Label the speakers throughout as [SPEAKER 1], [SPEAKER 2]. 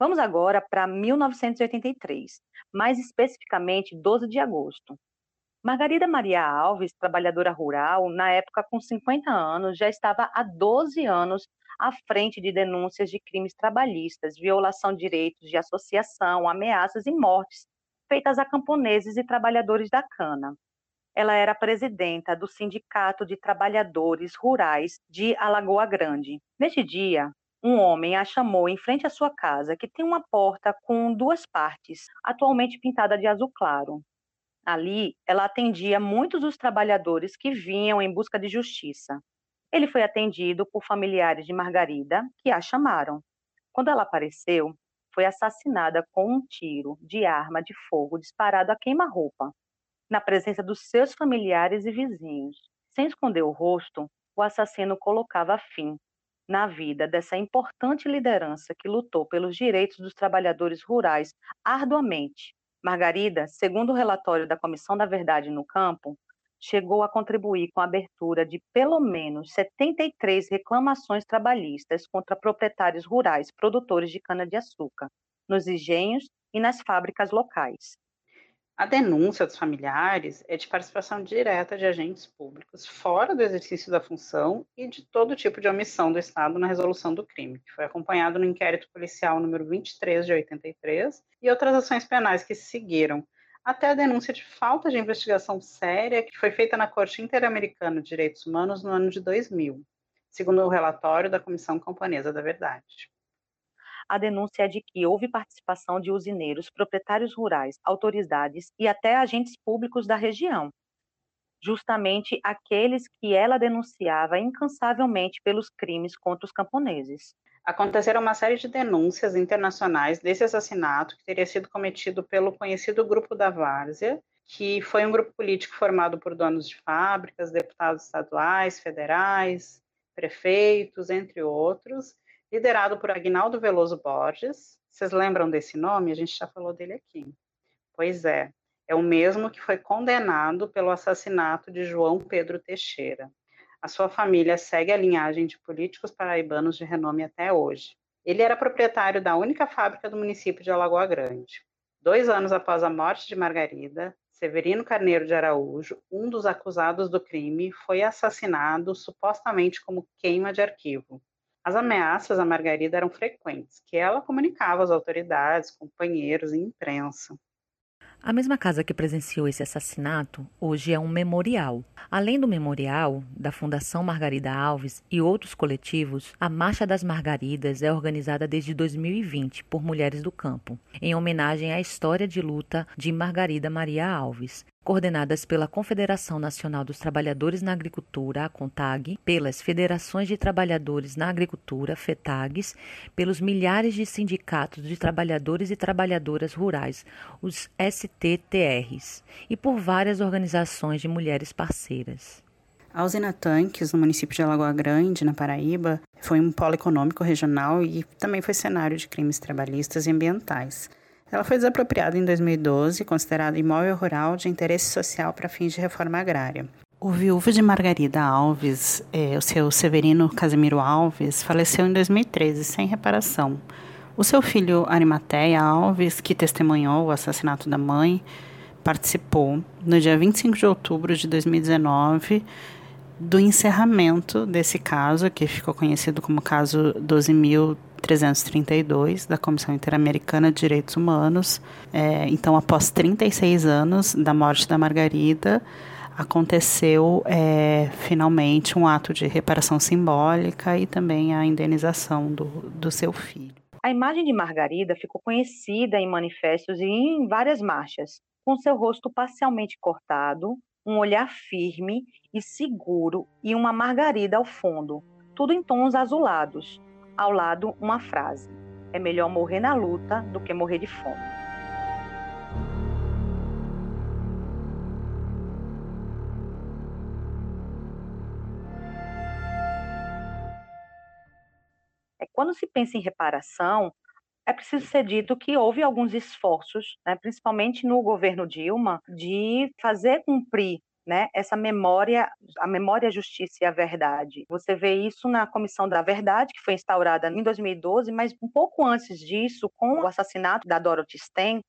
[SPEAKER 1] Vamos agora para 1983, mais especificamente 12 de agosto. Margarida Maria Alves, trabalhadora rural, na época com 50 anos, já estava há 12 anos à frente de denúncias de crimes trabalhistas, violação de direitos de associação, ameaças e mortes feitas a camponeses e trabalhadores da cana. Ela era presidenta do Sindicato de Trabalhadores Rurais de Alagoa Grande. Neste dia, um homem a chamou em frente à sua casa, que tem uma porta com duas partes, atualmente pintada de azul claro. Ali, ela atendia muitos dos trabalhadores que vinham em busca de justiça. Ele foi atendido por familiares de Margarida, que a chamaram. Quando ela apareceu, foi assassinada com um tiro de arma de fogo disparado a queima-roupa, na presença dos seus familiares e vizinhos. Sem esconder o rosto, o assassino colocava fim na vida dessa importante liderança que lutou pelos direitos dos trabalhadores rurais arduamente Margarida, segundo o relatório da Comissão da Verdade no Campo, chegou a contribuir com a abertura de pelo menos 73 reclamações trabalhistas contra proprietários rurais produtores de cana-de-açúcar, nos engenhos e nas fábricas locais.
[SPEAKER 2] A denúncia dos familiares é de participação direta de agentes públicos fora do exercício da função e de todo tipo de omissão do Estado na resolução do crime, que foi acompanhado no inquérito policial número 23 de 83 e outras ações penais que se seguiram, até a denúncia de falta de investigação séria que foi feita na Corte Interamericana de Direitos Humanos no ano de 2000, segundo o relatório da Comissão Camponesa da Verdade
[SPEAKER 1] a denúncia é de que houve participação de usineiros, proprietários rurais, autoridades e até agentes públicos da região, justamente aqueles que ela denunciava incansavelmente pelos crimes contra os camponeses.
[SPEAKER 2] Aconteceram uma série de denúncias internacionais desse assassinato que teria sido cometido pelo conhecido Grupo da Várzea, que foi um grupo político formado por donos de fábricas, deputados estaduais, federais, prefeitos, entre outros, liderado por Agnaldo Veloso Borges. Vocês lembram desse nome? A gente já falou dele aqui. Pois é, é o mesmo que foi condenado pelo assassinato de João Pedro Teixeira. A sua família segue a linhagem de políticos paraibanos de renome até hoje. Ele era proprietário da única fábrica do município de Alagoa Grande. Dois anos após a morte de Margarida, Severino Carneiro de Araújo, um dos acusados do crime, foi assassinado supostamente como queima de arquivo. As ameaças a Margarida eram frequentes, que ela comunicava às autoridades, companheiros e imprensa.
[SPEAKER 3] A mesma casa que presenciou esse assassinato hoje é um memorial. Além do memorial da Fundação Margarida Alves e outros coletivos, a Marcha das Margaridas é organizada desde 2020 por mulheres do campo, em homenagem à história de luta de Margarida Maria Alves, coordenadas pela Confederação Nacional dos Trabalhadores na Agricultura, a CONTAG, pelas Federações de Trabalhadores na Agricultura, FETAGs, pelos milhares de sindicatos de trabalhadores e trabalhadoras rurais, os STTRs, e por várias organizações de mulheres parceiras.
[SPEAKER 2] A usina Tanques, no município de Alagoa Grande, na Paraíba, foi um polo econômico regional e também foi cenário de crimes trabalhistas e ambientais. Ela foi desapropriada em 2012, considerada imóvel rural de interesse social para fins de reforma agrária. O viúvo de Margarida Alves, é, o seu Severino Casimiro Alves, faleceu em 2013 sem reparação. O seu filho Arimateia Alves, que testemunhou o assassinato da mãe, participou no dia 25 de outubro de 2019 do encerramento desse caso, que ficou conhecido como caso 12.000 332 da Comissão Interamericana de Direitos Humanos. É, então, após 36 anos da morte da Margarida, aconteceu é, finalmente um ato de reparação simbólica e também a indenização do, do seu filho.
[SPEAKER 1] A imagem de Margarida ficou conhecida em manifestos e em várias marchas, com seu rosto parcialmente cortado, um olhar firme e seguro e uma margarida ao fundo, tudo em tons azulados, ao lado uma frase: É melhor morrer na luta do que morrer de fome. É, quando se pensa em reparação, é preciso ser dito que houve alguns esforços, né, principalmente no governo Dilma, de fazer cumprir né, essa memória, a memória, a justiça e a verdade. Você vê isso na Comissão da Verdade, que foi instaurada em 2012, mas um pouco antes disso, com o assassinato da Dorothy Sten,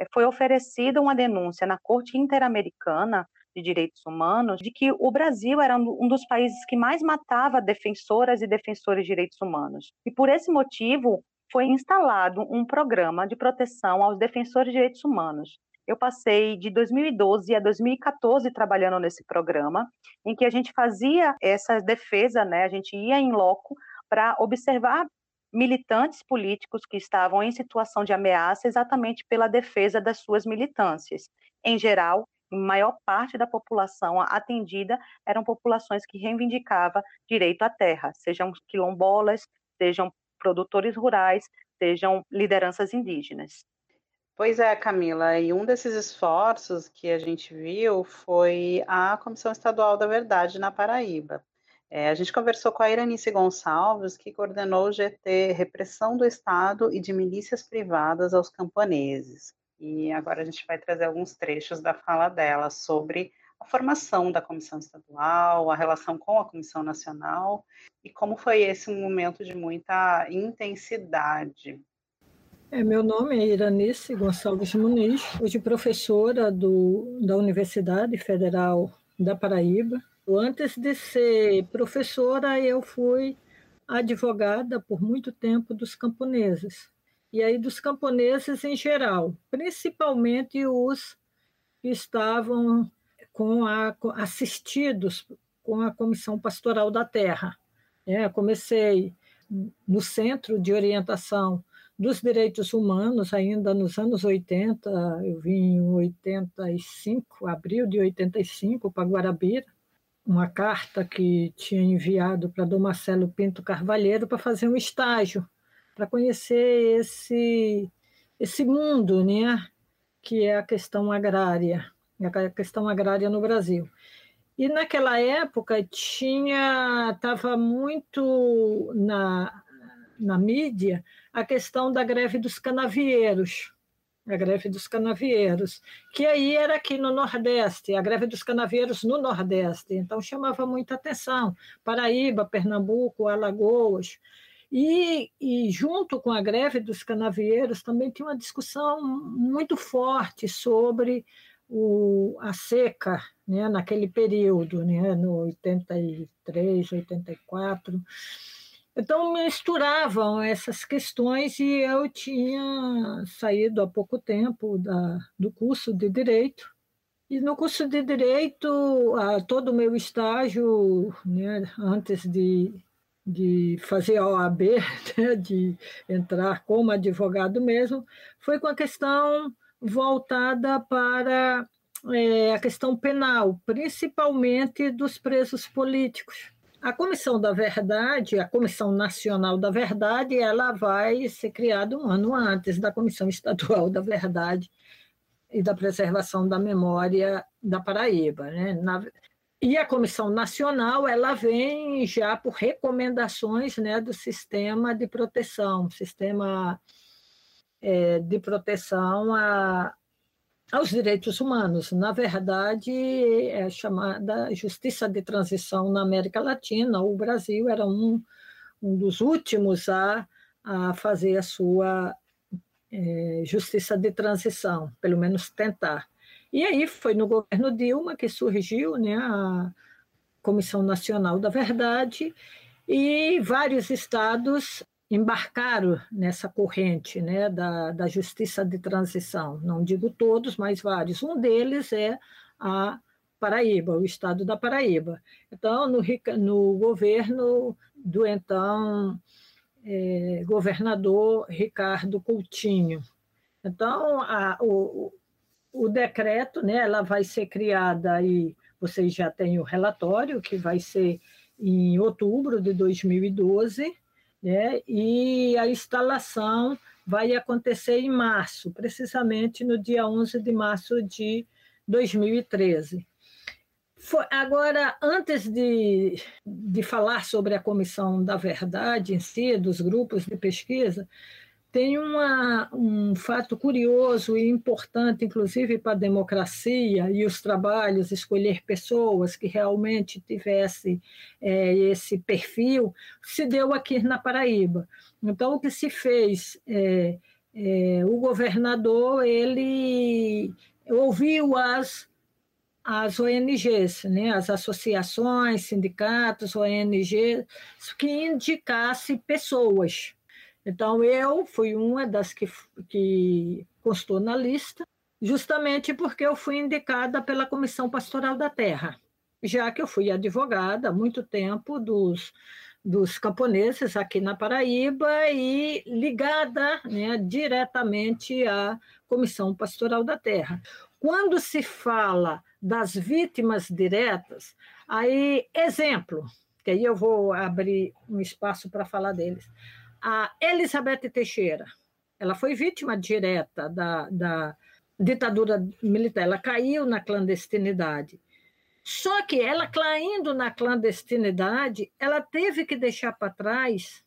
[SPEAKER 1] eh, foi oferecida uma denúncia na Corte Interamericana de Direitos Humanos de que o Brasil era um dos países que mais matava defensoras e defensores de direitos humanos. E por esse motivo, foi instalado um programa de proteção aos defensores de direitos humanos, eu passei de 2012 a 2014 trabalhando nesse programa, em que a gente fazia essa defesa, né? A gente ia em loco para observar militantes políticos que estavam em situação de ameaça exatamente pela defesa das suas militâncias. Em geral, maior parte da população atendida eram populações que reivindicavam direito à terra, sejam quilombolas, sejam produtores rurais, sejam lideranças indígenas.
[SPEAKER 2] Pois é, Camila, e um desses esforços que a gente viu foi a Comissão Estadual da Verdade na Paraíba. É, a gente conversou com a Iranice Gonçalves, que coordenou o GT Repressão do Estado e de Milícias Privadas aos Camponeses. E agora a gente vai trazer alguns trechos da fala dela sobre a formação da Comissão Estadual, a relação com a Comissão Nacional e como foi esse um momento de muita intensidade
[SPEAKER 4] é, meu nome é Iranice Gonçalves Muniz, hoje professora do, da Universidade Federal da Paraíba. Antes de ser professora, eu fui advogada por muito tempo dos camponeses. E aí dos camponeses em geral, principalmente os que estavam com a, assistidos com a Comissão Pastoral da Terra. É, comecei no Centro de Orientação dos direitos humanos, ainda nos anos 80, eu vim em 85, abril de 85, para Guarabira, uma carta que tinha enviado para Dom Marcelo Pinto Carvalheiro para fazer um estágio, para conhecer esse, esse mundo, né, que é a questão agrária, a questão agrária no Brasil. E naquela época tinha estava muito na, na mídia a questão da greve dos canavieiros, a greve dos canavieiros, que aí era aqui no Nordeste, a greve dos canavieiros no Nordeste, então chamava muita atenção. Paraíba, Pernambuco, Alagoas. E, e junto com a greve dos canavieiros também tinha uma discussão muito forte sobre o, a seca né, naquele período, né, no 83, 84. Então, misturavam essas questões e eu tinha saído há pouco tempo da, do curso de Direito. E no curso de Direito, todo o meu estágio, né, antes de, de fazer a OAB, né, de entrar como advogado mesmo, foi com a questão voltada para é, a questão penal, principalmente dos presos políticos a Comissão da Verdade, a Comissão Nacional da Verdade, ela vai ser criada um ano antes da Comissão Estadual da Verdade e da Preservação da Memória da Paraíba. Né? Na, e a Comissão Nacional ela vem já por recomendações né, do sistema de proteção, sistema é, de proteção a, aos direitos humanos. Na verdade, é chamada justiça de transição na América Latina. O Brasil era um, um dos últimos a, a fazer a sua é, justiça de transição, pelo menos tentar. E aí foi no governo Dilma que surgiu né, a Comissão Nacional da Verdade, e vários estados embarcaram nessa corrente né, da, da justiça de transição. Não digo todos, mas vários. Um deles é a Paraíba, o estado da Paraíba. Então, no, no governo do então é, governador Ricardo Coutinho. Então, a, o, o decreto, né, ela vai ser criada aí, vocês já têm o relatório, que vai ser em outubro de 2012, né? e a instalação vai acontecer em março, precisamente no dia 11 de março de 2013. Foi, agora, antes de, de falar sobre a Comissão da Verdade em si, dos grupos de pesquisa, tem uma, um fato curioso e importante, inclusive para a democracia e os trabalhos, escolher pessoas que realmente tivessem é, esse perfil, se deu aqui na Paraíba. Então, o que se fez? É, é, o governador ele ouviu as as ONGs, né, as associações, sindicatos, ONGs, que indicasse pessoas então, eu fui uma das que, que constou na lista, justamente porque eu fui indicada pela Comissão Pastoral da Terra, já que eu fui advogada há muito tempo dos, dos camponeses aqui na Paraíba e ligada né, diretamente à Comissão Pastoral da Terra. Quando se fala das vítimas diretas, aí, exemplo, que aí eu vou abrir um espaço para falar deles a Elizabeth Teixeira, ela foi vítima direta da, da ditadura militar, ela caiu na clandestinidade. Só que ela caindo na clandestinidade, ela teve que deixar para trás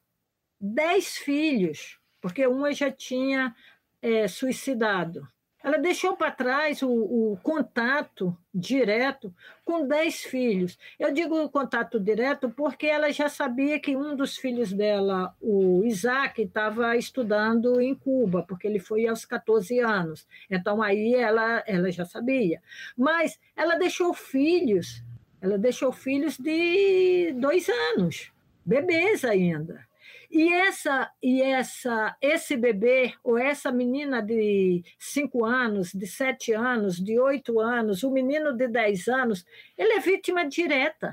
[SPEAKER 4] dez filhos, porque uma já tinha é, suicidado. Ela deixou para trás o, o, contato direto com dez filhos. Eu digo contato direto porque ela já sabia que um dos filhos dela, o Isaac, estava estudando em Cuba, porque ele foi aos 14 anos. Então aí ela, ela já sabia. Mas ela deixou filhos, ela deixou filhos de dois anos, bebês ainda. E essa e essa esse bebê ou essa menina de cinco anos, de sete anos, de oito anos, o menino de dez anos, ele é vítima direta.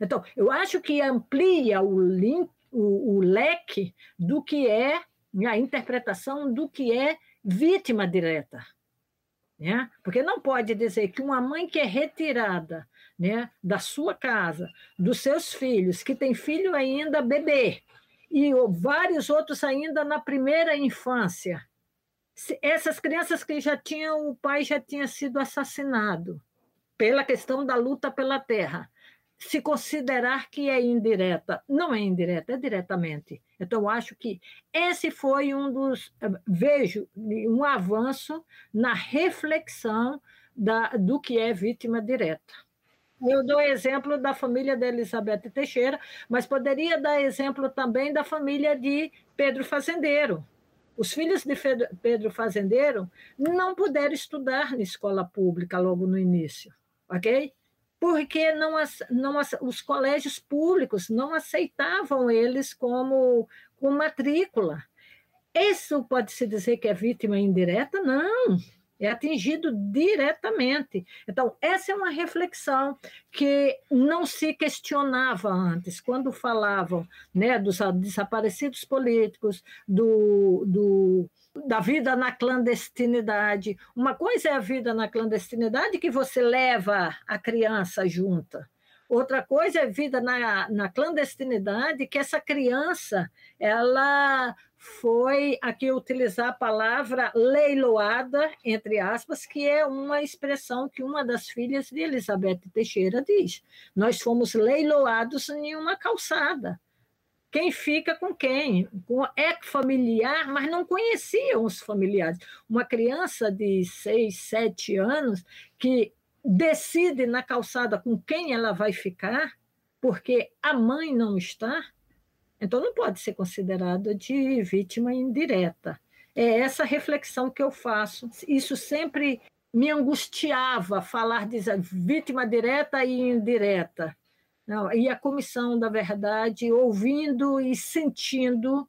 [SPEAKER 4] Então, eu acho que amplia o, link, o, o leque do que é a interpretação do que é vítima direta. Né? Porque não pode dizer que uma mãe que é retirada né, da sua casa, dos seus filhos, que tem filho ainda bebê, e vários outros ainda na primeira infância. Essas crianças que já tinham, o pai já tinha sido assassinado pela questão da luta pela terra. Se considerar que é indireta, não é indireta, é diretamente. Então, acho que esse foi um dos. Vejo um avanço na reflexão da, do que é vítima direta. Eu dou exemplo da família de Elizabeth Teixeira, mas poderia dar exemplo também da família de Pedro Fazendeiro. Os filhos de Pedro Fazendeiro não puderam estudar na escola pública logo no início, ok? Porque não, não, os colégios públicos não aceitavam eles como com matrícula. Isso pode-se dizer que é vítima indireta? Não é atingido diretamente. Então, essa é uma reflexão que não se questionava antes, quando falavam né, dos desaparecidos políticos, do, do, da vida na clandestinidade. Uma coisa é a vida na clandestinidade que você leva a criança junta. Outra coisa é vida na, na clandestinidade, que essa criança ela foi aqui utilizar a palavra leiloada, entre aspas, que é uma expressão que uma das filhas de Elizabeth Teixeira diz. Nós fomos leiloados em uma calçada. Quem fica com quem? É familiar, mas não conheciam os familiares. Uma criança de seis, sete anos que decide na calçada com quem ela vai ficar, porque a mãe não está, então, não pode ser considerado de vítima indireta. É essa reflexão que eu faço. Isso sempre me angustiava falar de vítima direta e indireta. Não, e a comissão da verdade, ouvindo e sentindo,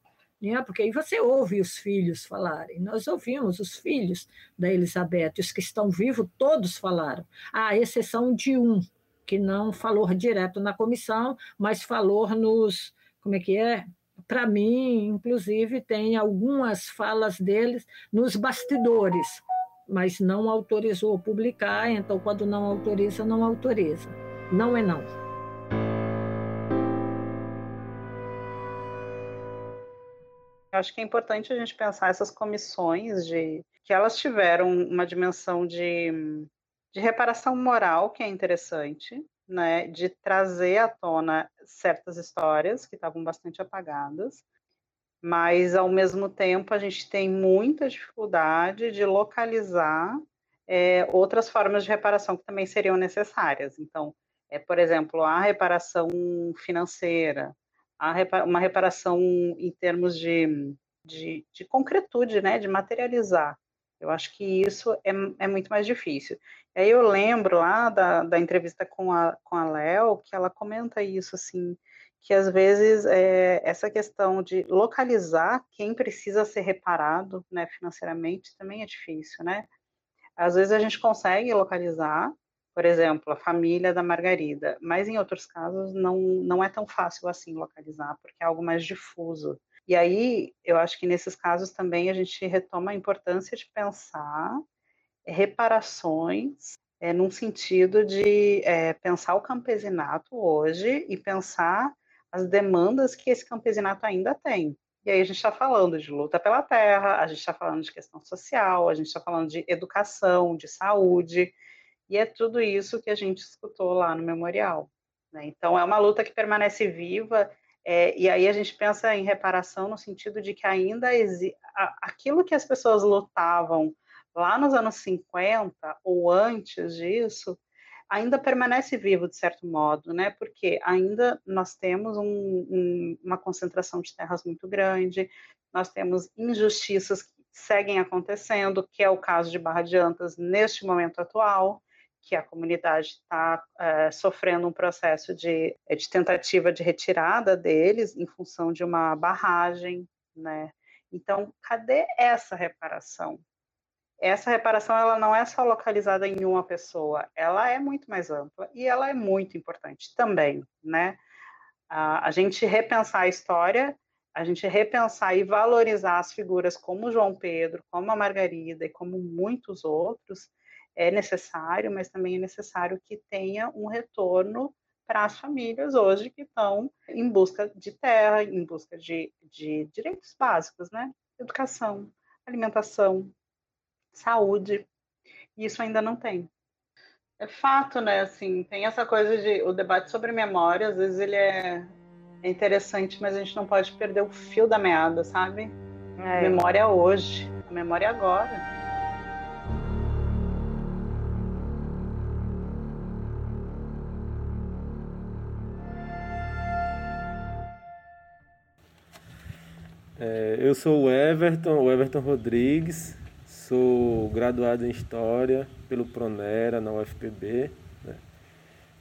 [SPEAKER 4] né? porque aí você ouve os filhos falarem. Nós ouvimos os filhos da Elizabeth, os que estão vivos, todos falaram, à exceção de um, que não falou direto na comissão, mas falou nos, como é que é? Para mim, inclusive, tem algumas falas deles nos bastidores, mas não autorizou publicar, então quando não autoriza, não autoriza. Não é não.
[SPEAKER 5] Acho que é importante a gente pensar essas comissões de que elas tiveram uma dimensão de, de reparação moral que é interessante, né, de trazer à tona certas histórias que estavam bastante apagadas, mas ao mesmo tempo a gente tem muita dificuldade de localizar é, outras formas de reparação que também seriam necessárias. Então, é, por exemplo, a reparação financeira, uma reparação em termos de, de, de, concretude, né, de materializar. Eu acho que isso é, é muito mais difícil. E aí eu lembro lá da, da entrevista com a, com a Léo, que ela comenta isso, assim, que às vezes é, essa questão de localizar quem precisa ser reparado né, financeiramente também é difícil, né? Às vezes a gente consegue localizar, por exemplo, a família da Margarida, mas em outros casos não, não é tão fácil assim localizar, porque é algo mais difuso. E aí, eu acho que nesses casos também a gente retoma a importância de pensar reparações é, num sentido de é, pensar o campesinato hoje e pensar as demandas que esse campesinato ainda tem. E aí a gente está falando de luta pela terra, a gente está falando de questão social, a gente está falando de educação, de saúde, e é tudo isso que a gente escutou lá no memorial. Né? Então é uma luta que permanece viva, é, e aí a gente pensa em reparação no sentido de que ainda existe aquilo que as pessoas lutavam lá nos anos 50 ou antes disso, ainda permanece vivo de certo modo, né? Porque ainda nós temos um, um, uma concentração de terras muito grande, nós temos injustiças que seguem acontecendo, que é o caso de Barra de Antas neste momento atual, que a comunidade está é, sofrendo um processo de, de tentativa de retirada deles em função de uma barragem, né? Então, cadê essa reparação? essa reparação ela não é só localizada em uma pessoa, ela é muito mais ampla e ela é muito importante também, né? A, a gente repensar a história, a gente repensar e valorizar as figuras como João Pedro, como a Margarida e como muitos outros é necessário, mas também é necessário que tenha um retorno para as famílias hoje que estão em busca de terra, em busca de, de direitos básicos, né? Educação, alimentação, saúde. E isso ainda não tem. É fato, né? Assim, tem essa coisa de o debate sobre memória, às vezes ele é, é interessante, mas a gente não pode perder o fio da meada, sabe? É. Memória hoje, memória agora.
[SPEAKER 6] É, eu sou o Everton, o Everton Rodrigues, Sou graduado em História pelo Pronera, na UFPB. Né?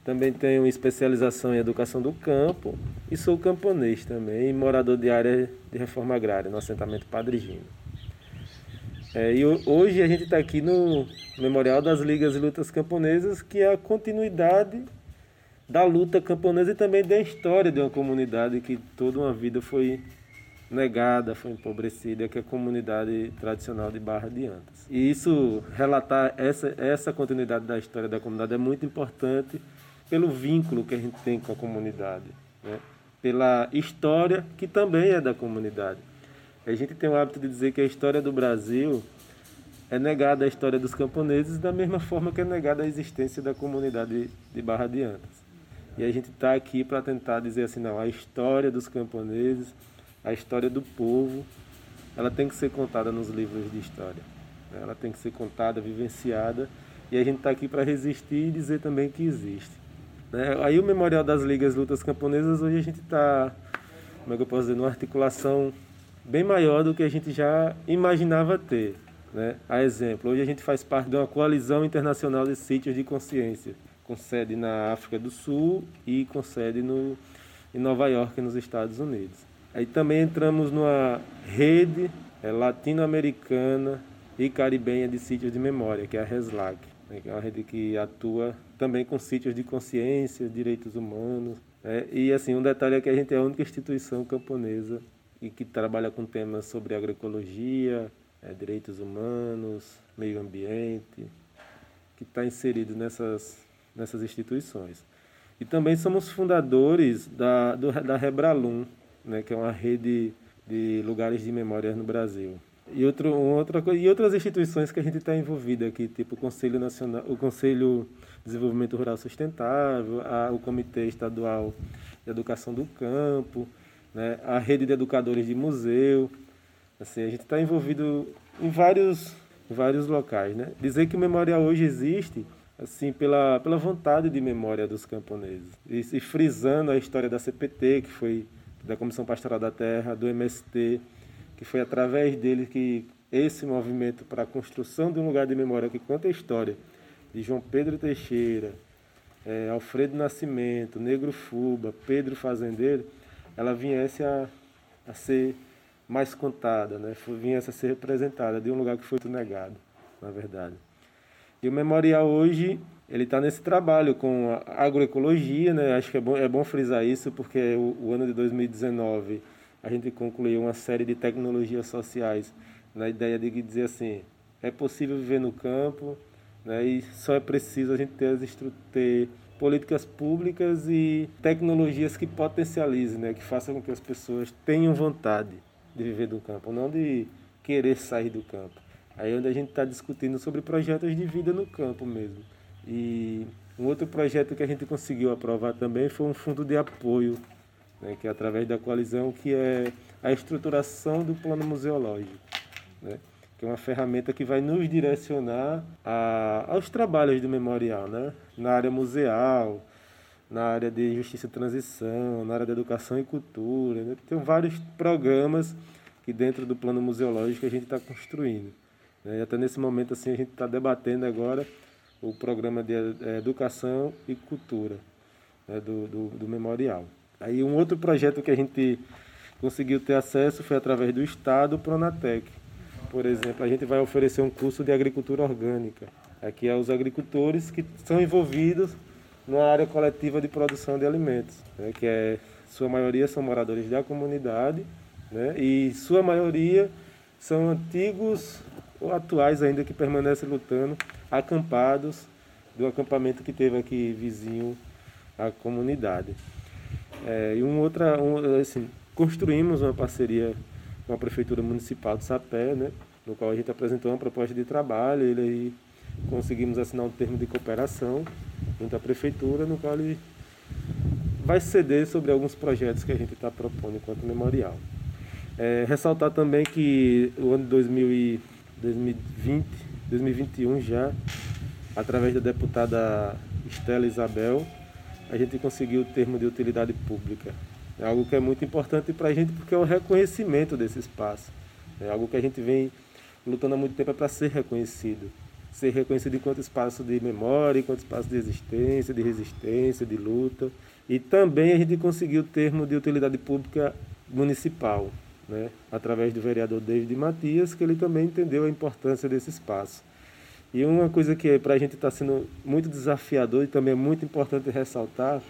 [SPEAKER 6] Também tenho especialização em Educação do Campo e sou camponês também, morador de área de reforma agrária, no assentamento Padre Gino. É, e hoje a gente está aqui no Memorial das Ligas e Lutas Camponesas, que é a continuidade da luta camponesa e também da história de uma comunidade que toda uma vida foi negada, foi empobrecida, que é a comunidade tradicional de Barra de Antas. E isso, relatar essa, essa continuidade da história da comunidade é muito importante pelo vínculo que a gente tem com a comunidade, né? pela história que também é da comunidade. A gente tem o hábito de dizer que a história do Brasil é negada a história dos camponeses da mesma forma que é negada a existência da comunidade de Barra de Antas. E a gente está aqui para tentar dizer assim, não, a história dos camponeses a história do povo, ela tem que ser contada nos livros de história. Né? Ela tem que ser contada, vivenciada, e a gente está aqui para resistir e dizer também que existe. Né? Aí o Memorial das Ligas Lutas Camponesas, hoje a gente está, como é que eu posso dizer, numa articulação bem maior do que a gente já imaginava ter. Né? A exemplo, hoje a gente faz parte de uma coalizão internacional de sítios de consciência, com sede na África do Sul e com sede no, em Nova York, nos Estados Unidos. Aí também entramos numa rede é, latino-americana e caribenha de sítios de memória, que é a RESLAC, né, que é uma rede que atua também com sítios de consciência, direitos humanos. Né, e assim, um detalhe é que a gente é a única instituição camponesa e que trabalha com temas sobre agroecologia, é, direitos humanos, meio ambiente, que está inserido nessas, nessas instituições. E também somos fundadores da, do, da Rebralum, né, que é uma rede de lugares de memória no Brasil. E, outro, outra e outras instituições que a gente está envolvido aqui, tipo o Conselho Nacional, o Conselho de Desenvolvimento Rural Sustentável, a, o Comitê Estadual de Educação do Campo, né? a rede de educadores de museu. Assim, a gente está envolvido em vários, vários locais. Né? Dizer que o memorial hoje existe assim pela, pela vontade de memória dos camponeses. E, e frisando a história da CPT, que foi da Comissão Pastoral da Terra, do MST, que foi através dele que esse movimento para a construção de um lugar de memória que conta a história de João Pedro Teixeira, é, Alfredo Nascimento, Negro Fuba, Pedro Fazendeiro, ela viesse a, a ser mais contada, né? viesse a ser representada de um lugar que foi negado, na verdade. E o memorial hoje ele está nesse trabalho com agroecologia, né? Acho que é bom, é bom frisar isso porque o, o ano de 2019 a gente concluiu uma série de tecnologias sociais na ideia de dizer assim, é possível viver no campo, né? E só é preciso a gente ter, ter políticas públicas e tecnologias que potencializem, né? Que façam com que as pessoas tenham vontade de viver do campo, não de querer sair do campo. Aí é onde a gente está discutindo sobre projetos de vida no campo mesmo. E um outro projeto que a gente conseguiu aprovar também foi um fundo de apoio, né, que é através da coalizão, que é a estruturação do plano museológico. Né? que é uma ferramenta que vai nos direcionar a, aos trabalhos do memorial, né? na área museal, na área de justiça e transição, na área de educação e cultura. Né? Tem vários programas que dentro do plano museológico a gente está construindo. Né? E até nesse momento assim a gente está debatendo agora o programa de é, educação e cultura né? do, do, do memorial. Aí um outro projeto que a gente conseguiu ter acesso foi através do Estado, o Pronatec por exemplo, a gente vai oferecer um curso de agricultura orgânica. Aqui é os agricultores que são envolvidos na área coletiva de produção de alimentos, né, que é sua maioria são moradores da comunidade, né, e sua maioria são antigos ou atuais ainda que permanecem lutando, acampados do acampamento que teve aqui vizinho à comunidade. É, e um outra, um, assim, construímos uma parceria com a Prefeitura Municipal de Sapé, né, no qual a gente apresentou uma proposta de trabalho, ele aí conseguimos assinar um termo de cooperação junto à Prefeitura, no qual ele vai ceder sobre alguns projetos que a gente está propondo enquanto memorial. É, ressaltar também que o ano de 2020, 2021 já, através da deputada Estela Isabel, a gente conseguiu o termo de utilidade pública é algo que é muito importante para a gente porque é o reconhecimento desse espaço. É algo que a gente vem lutando há muito tempo é para ser reconhecido. Ser reconhecido enquanto espaço de memória, enquanto espaço de existência, de resistência, de luta. E também a gente conseguiu o termo de utilidade pública municipal, né? através do vereador David Matias, que ele também entendeu a importância desse espaço. E uma coisa que para a gente está sendo muito desafiador e também é muito importante ressaltar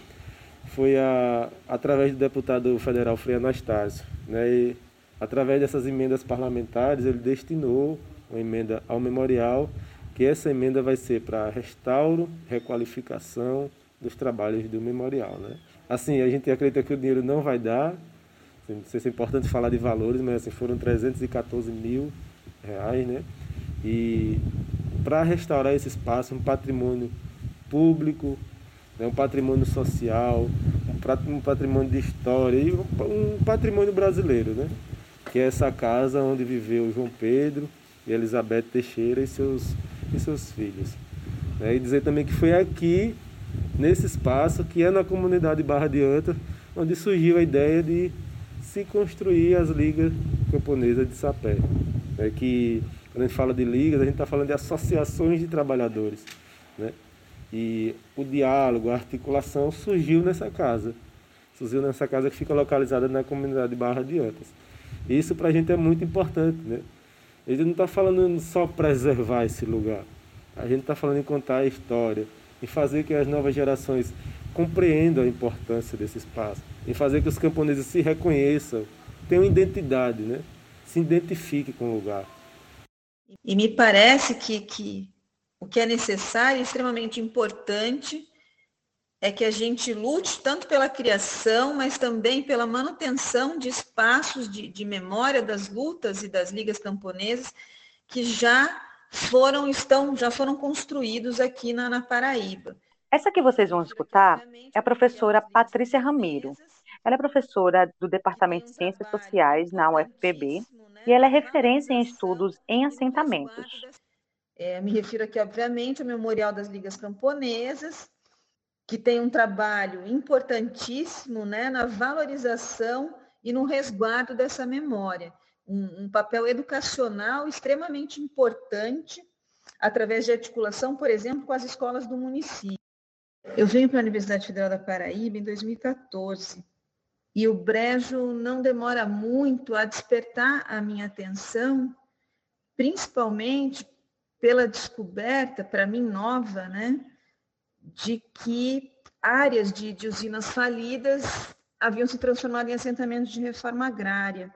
[SPEAKER 6] foi a, através do deputado federal Frei Anastácio. Né? E, através dessas emendas parlamentares, ele destinou uma emenda ao memorial, que essa emenda vai ser para restauro, requalificação dos trabalhos do memorial. Né? Assim, a gente acredita que o dinheiro não vai dar, não sei se é importante falar de valores, mas assim, foram 314 mil reais, né? E para restaurar esse espaço, um patrimônio público, né, um patrimônio social, um patrimônio de história e um patrimônio brasileiro, né? que é essa casa onde viveu João Pedro e Elizabeth Teixeira e seus, e seus filhos. Né? E dizer também que foi aqui, nesse espaço, que é na comunidade Barra de Anta, onde surgiu a ideia de se construir as ligas camponesas de sapé. Né? Que, quando a gente fala de ligas, a gente está falando de associações de trabalhadores. Né? E o diálogo, a articulação surgiu nessa casa. Surgiu nessa casa que fica localizada na comunidade Barra de Antas. Isso para a gente é muito importante, né? A gente não está falando só preservar esse lugar. A gente está falando em contar a história, em fazer que as novas gerações compreendam a importância desse espaço, em fazer que os camponeses se reconheçam, tenham identidade, né? Se identifiquem com o lugar.
[SPEAKER 7] E me parece que, que o que é necessário e extremamente importante é que a gente lute tanto pela criação, mas também pela manutenção de espaços de, de memória das lutas e das ligas camponesas que já foram estão já foram construídos aqui na, na Paraíba.
[SPEAKER 1] Essa que vocês vão escutar é a professora Patrícia Ramiro. Ela é professora do Departamento de Ciências Sociais na UFPB e ela é referência em estudos em assentamentos.
[SPEAKER 7] É, me refiro aqui, obviamente, ao Memorial das Ligas Camponesas, que tem um trabalho importantíssimo né, na valorização e no resguardo dessa memória. Um, um, papel educacional extremamente importante, através de articulação, por exemplo, com as escolas do município. Eu venho para a Universidade Federal da Paraíba em 2014 e o brejo não demora muito a despertar a minha atenção, principalmente pela descoberta, para mim nova, né, de que áreas de, de usinas falidas haviam se transformado em assentamentos de reforma agrária.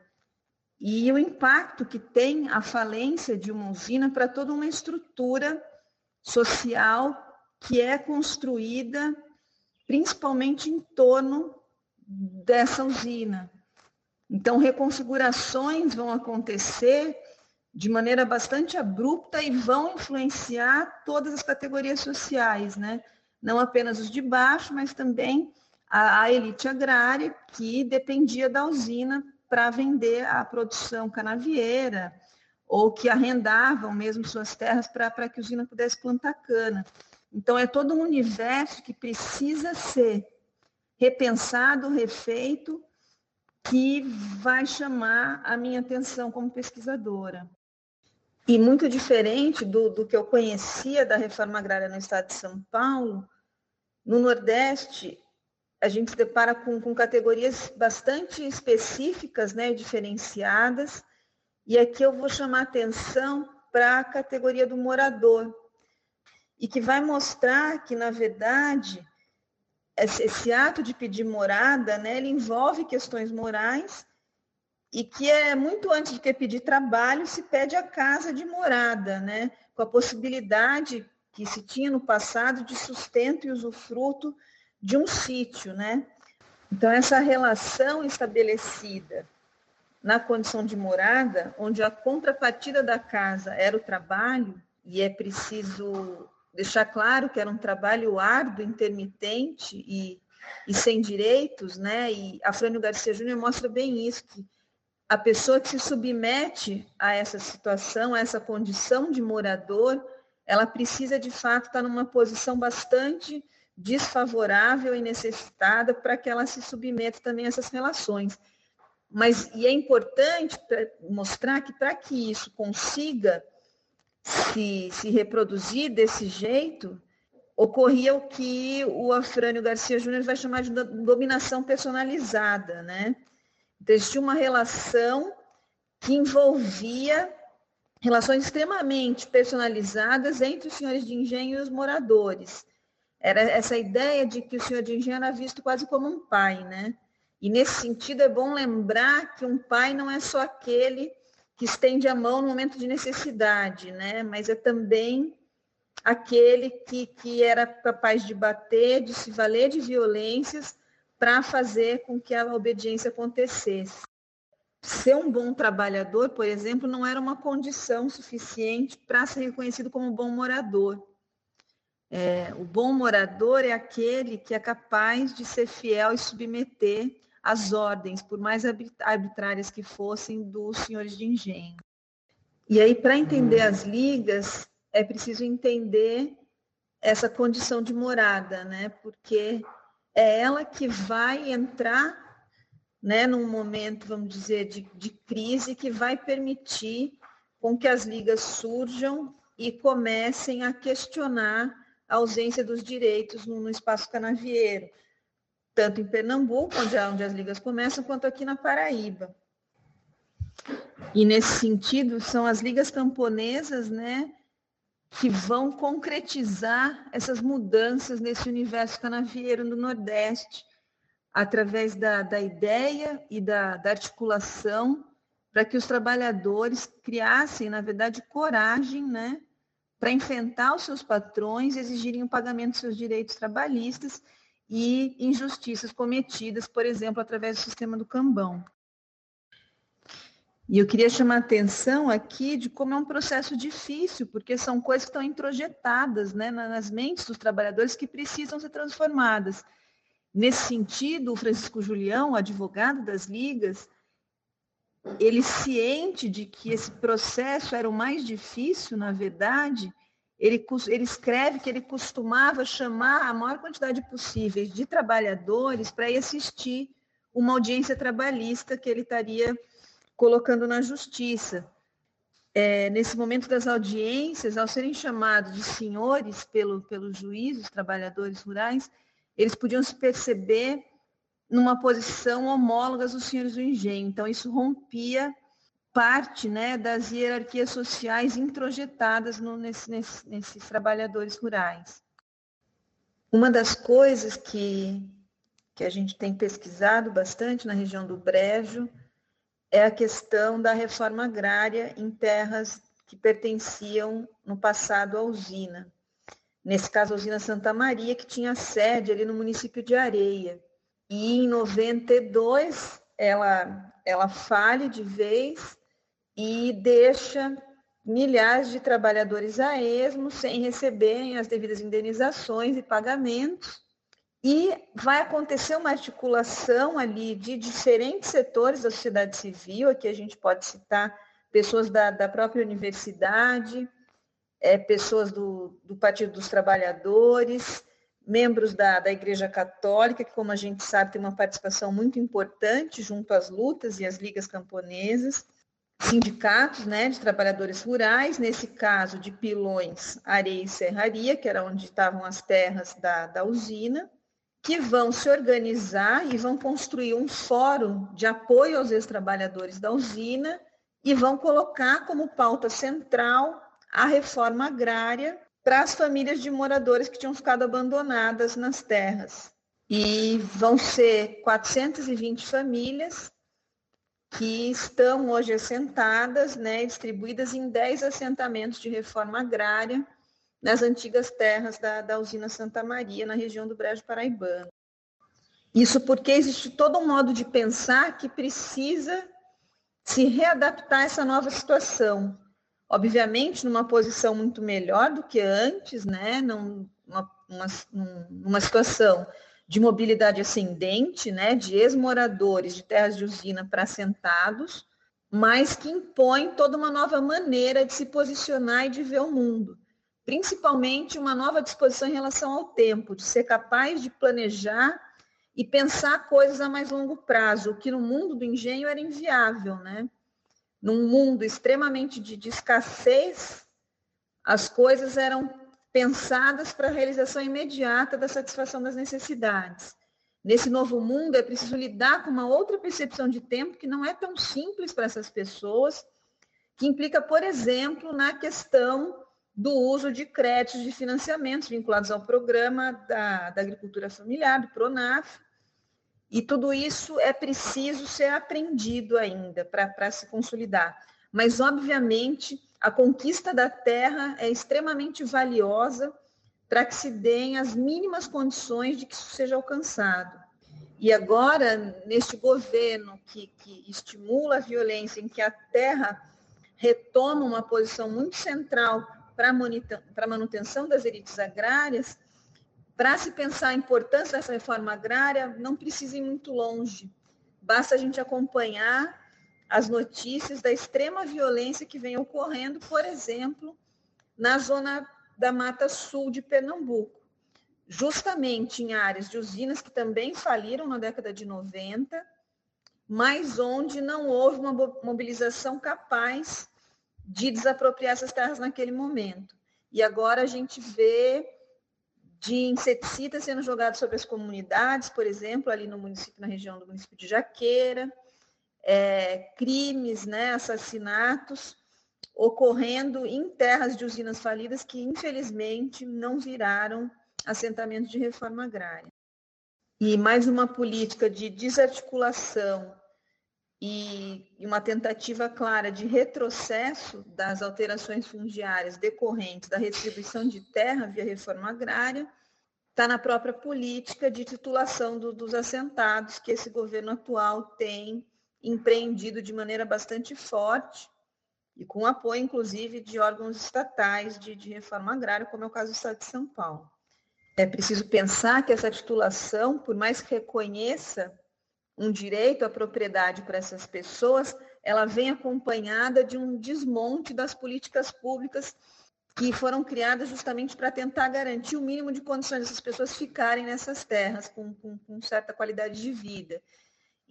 [SPEAKER 7] E o impacto que tem a falência de uma usina para toda uma estrutura social que é construída principalmente em torno dessa usina. Então, reconfigurações vão acontecer de maneira bastante abrupta e vão influenciar todas as categorias sociais, né? Não apenas os de baixo, mas também a, a elite agrária que dependia da usina para vender a produção canavieira ou que arrendavam mesmo suas terras para que a usina pudesse plantar cana. Então, é todo um universo que precisa ser repensado, refeito, que vai chamar a minha atenção como pesquisadora. E muito diferente do, do que eu conhecia da reforma agrária no estado de São Paulo, no Nordeste, a gente se depara com, com categorias bastante específicas, né, diferenciadas, e aqui eu vou chamar atenção para a categoria do morador, e que vai mostrar que, na verdade, esse, esse ato de pedir morada, né, ele envolve questões morais e que é muito antes de ter pedir trabalho, se pede a casa de morada, né, com a possibilidade que se tinha no passado de sustento e usufruto de um sítio, né? Então essa relação estabelecida na condição de morada, onde a contrapartida da casa era o trabalho, e é preciso deixar claro que era um trabalho árduo, intermitente e, e sem direitos, né? E a Frânio Garcia Júnior mostra bem isso, que a pessoa que se submete a essa situação, a essa condição de morador, ela precisa de fato estar numa posição bastante desfavorável e necessitada para que ela se submeta também a essas relações. Mas e é importante mostrar que para que isso consiga se, se reproduzir desse jeito, ocorria o que o Afrânio Garcia Júnior vai chamar de dominação personalizada, né? Então, existia uma relação que envolvia relações extremamente personalizadas entre os senhores de engenho e os moradores. Era essa ideia de que o senhor de engenho era visto quase como um pai, né? E nesse sentido é bom lembrar que um pai não é só aquele que estende a mão no momento de necessidade, né? Mas é também aquele que, que era capaz de bater, de se valer de violências para fazer com que a obediência acontecesse. Ser um bom trabalhador, por exemplo, não era uma condição suficiente para ser reconhecido como bom morador. É, o bom morador é aquele que é capaz de ser fiel e submeter as ordens, por mais arbitrárias que fossem, dos senhores de engenho. E aí, para entender as ligas, é preciso entender essa condição de morada, né? Porque é ela que vai entrar né, num momento, vamos dizer, de, de crise que vai permitir com que as ligas surjam e comecem a questionar a ausência dos direitos no, no espaço canavieiro, tanto em Pernambuco, onde, onde as ligas começam, quanto aqui na Paraíba. E nesse sentido, são as ligas camponesas, né, que vão concretizar essas mudanças nesse universo canavieiro no Nordeste, através da, da ideia e da, da articulação para que os trabalhadores criassem, na verdade, coragem, né, para enfrentar os seus patrões, exigirem o pagamento dos seus direitos trabalhistas e injustiças cometidas, por exemplo, através do sistema do cambão. E eu queria chamar a atenção aqui de como é um processo difícil, porque são coisas que estão introjetadas né, nas mentes dos trabalhadores que precisam ser transformadas. Nesse sentido, o Francisco Julião, advogado das ligas, ele ciente de que esse processo era o mais difícil, na verdade, ele, ele escreve que ele costumava chamar a maior quantidade possível de trabalhadores para ir assistir uma audiência trabalhista que ele estaria colocando na justiça. É, nesse momento das audiências, ao serem chamados de senhores pelo, pelos juízes, trabalhadores rurais, eles podiam se perceber numa posição homóloga dos senhores do engenho. Então, isso rompia parte né, das hierarquias sociais introjetadas no, nesse, nesse, nesses trabalhadores rurais. Uma das coisas que, que a gente tem pesquisado bastante na região do Brejo é a questão da reforma agrária em terras que pertenciam no passado à usina. Nesse caso, a usina Santa Maria, que tinha sede ali no município de Areia. E em 92 ela, ela falha de vez e deixa milhares de trabalhadores a esmo sem receberem as devidas indenizações e pagamentos. E vai acontecer uma articulação ali de diferentes setores da sociedade civil, aqui a gente pode citar pessoas da, da própria universidade, é, pessoas do, do Partido dos Trabalhadores, membros da, da Igreja Católica, que, como a gente sabe, tem uma participação muito importante junto às lutas e às ligas camponesas, sindicatos né, de trabalhadores rurais, nesse caso de Pilões, Areia e Serraria, que era onde estavam as terras da, da usina, que vão se organizar e vão construir um fórum de apoio aos ex-trabalhadores da usina e vão colocar como pauta central a reforma agrária para as famílias de moradores que tinham ficado abandonadas nas terras. E vão ser 420 famílias que estão hoje assentadas, né, distribuídas em 10 assentamentos de reforma agrária nas antigas terras da, da usina Santa Maria, na região do Brejo Paraibano. Isso porque existe todo um modo de pensar que precisa se readaptar a essa nova situação obviamente numa posição muito melhor do que antes, né? Numa, uma, numa situação de mobilidade ascendente, né? De ex-moradores de terras de usina para assentados, mas que impõe toda uma nova maneira de se posicionar e de ver o mundo. Principalmente uma nova disposição em relação ao tempo, de ser capaz de planejar e pensar coisas a mais longo prazo, o que no mundo do engenho era inviável, né? num mundo extremamente de, de escassez, as coisas eram pensadas para a realização imediata da satisfação das necessidades. Nesse novo mundo, é preciso lidar com uma outra percepção de tempo que não é tão simples para essas pessoas, que implica, por exemplo, na questão do uso de créditos de financiamentos vinculados ao programa da, da agricultura familiar, do PRONAF, e tudo isso é preciso ser aprendido ainda para se consolidar. Mas, obviamente, a conquista da terra é extremamente valiosa para que se deem as mínimas condições de que isso seja alcançado. E agora, neste governo que, que estimula a violência, em que a terra retoma uma posição muito central para a manutenção das elites agrárias, para se pensar a importância dessa reforma agrária, não precisa ir muito longe. Basta a gente acompanhar as notícias da extrema violência que vem ocorrendo, por exemplo, na zona da Mata Sul de Pernambuco, justamente em áreas de usinas que também faliram na década de 90, mas onde não houve uma mobilização capaz de desapropriar essas terras naquele momento. E agora a gente vê de inseticidas sendo jogados sobre as comunidades, por exemplo, ali no município, na região do município de Jaqueira, é, crimes, né, assassinatos ocorrendo em terras de usinas falidas que, infelizmente, não viraram assentamentos de reforma agrária. E mais uma política de desarticulação e uma tentativa clara de retrocesso das alterações fundiárias decorrentes da restribuição de terra via reforma agrária, está na própria política de titulação do, dos assentados que esse governo atual tem empreendido de maneira bastante forte e com apoio, inclusive, de órgãos estatais de, de reforma agrária, como é o caso do Estado de São Paulo. É preciso pensar que essa titulação, por mais que reconheça um direito à propriedade para essas pessoas, ela vem acompanhada de um desmonte das políticas públicas que foram criadas justamente para tentar garantir o mínimo de condições dessas pessoas ficarem nessas terras com, com, com, certa qualidade de vida.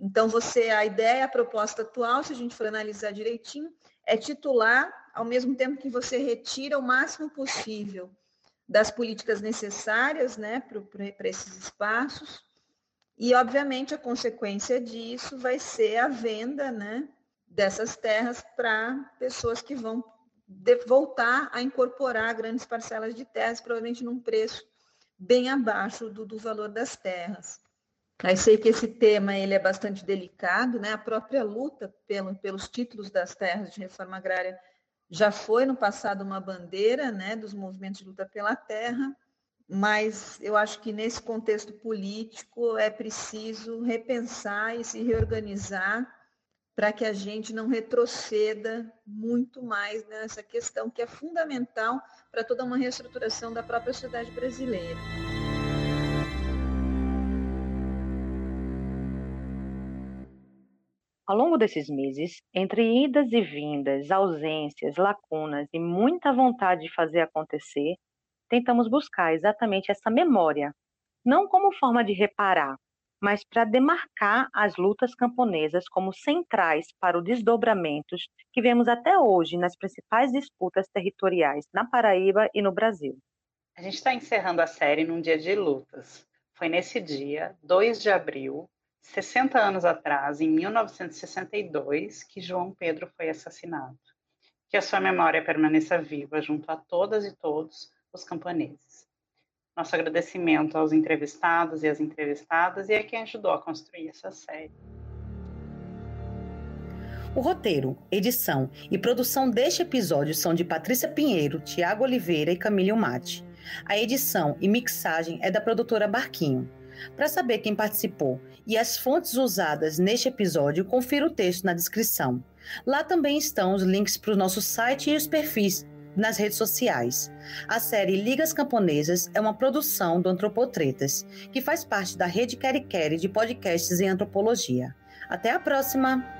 [SPEAKER 7] Então, você, a ideia, a proposta atual, se a gente for analisar direitinho, é titular, ao mesmo tempo que você retira o máximo possível das políticas necessárias né, para esses espaços, e, obviamente, a consequência disso vai ser a venda né, dessas terras para pessoas que vão voltar a incorporar grandes parcelas de terras, provavelmente num preço bem abaixo do, do valor das terras. Aí sei que esse tema ele é bastante delicado, né? A própria luta pelo, pelos títulos das terras de reforma agrária já foi no passado uma bandeira, né, dos movimentos de luta pela terra, mas eu acho que nesse contexto político é preciso repensar e se reorganizar para que a gente não retroceda muito mais nessa questão que é fundamental para toda uma reestruturação da própria sociedade brasileira.
[SPEAKER 1] Ao longo desses meses, entre idas e vindas, ausências, lacunas e muita vontade de fazer acontecer, tentamos buscar exatamente essa memória, não como forma de reparar, mas para demarcar as lutas camponesas como centrais para os desdobramentos que vemos até hoje nas principais disputas territoriais na Paraíba e no Brasil.
[SPEAKER 5] A gente está encerrando a série num dia de lutas. Foi nesse dia, 2 de abril, 60 anos atrás, em 1962, que João Pedro foi assassinado. Que a sua memória permaneça viva junto a todas e todos os camponeses. Nosso agradecimento aos entrevistados e às entrevistadas e a quem ajudou a construir essa série.
[SPEAKER 8] O roteiro, edição e produção deste episódio são de Patrícia Pinheiro, Tiago Oliveira e Camille Mate. A edição e mixagem é da produtora Barquinho. Para saber quem participou e as fontes usadas neste episódio, confira o texto na descrição. Lá também estão os links para o nosso site e os perfis nas redes sociais. A série Ligas Camponesas é uma produção do Antropotretas, que faz parte da rede Quere de podcasts em antropologia. Até a próxima!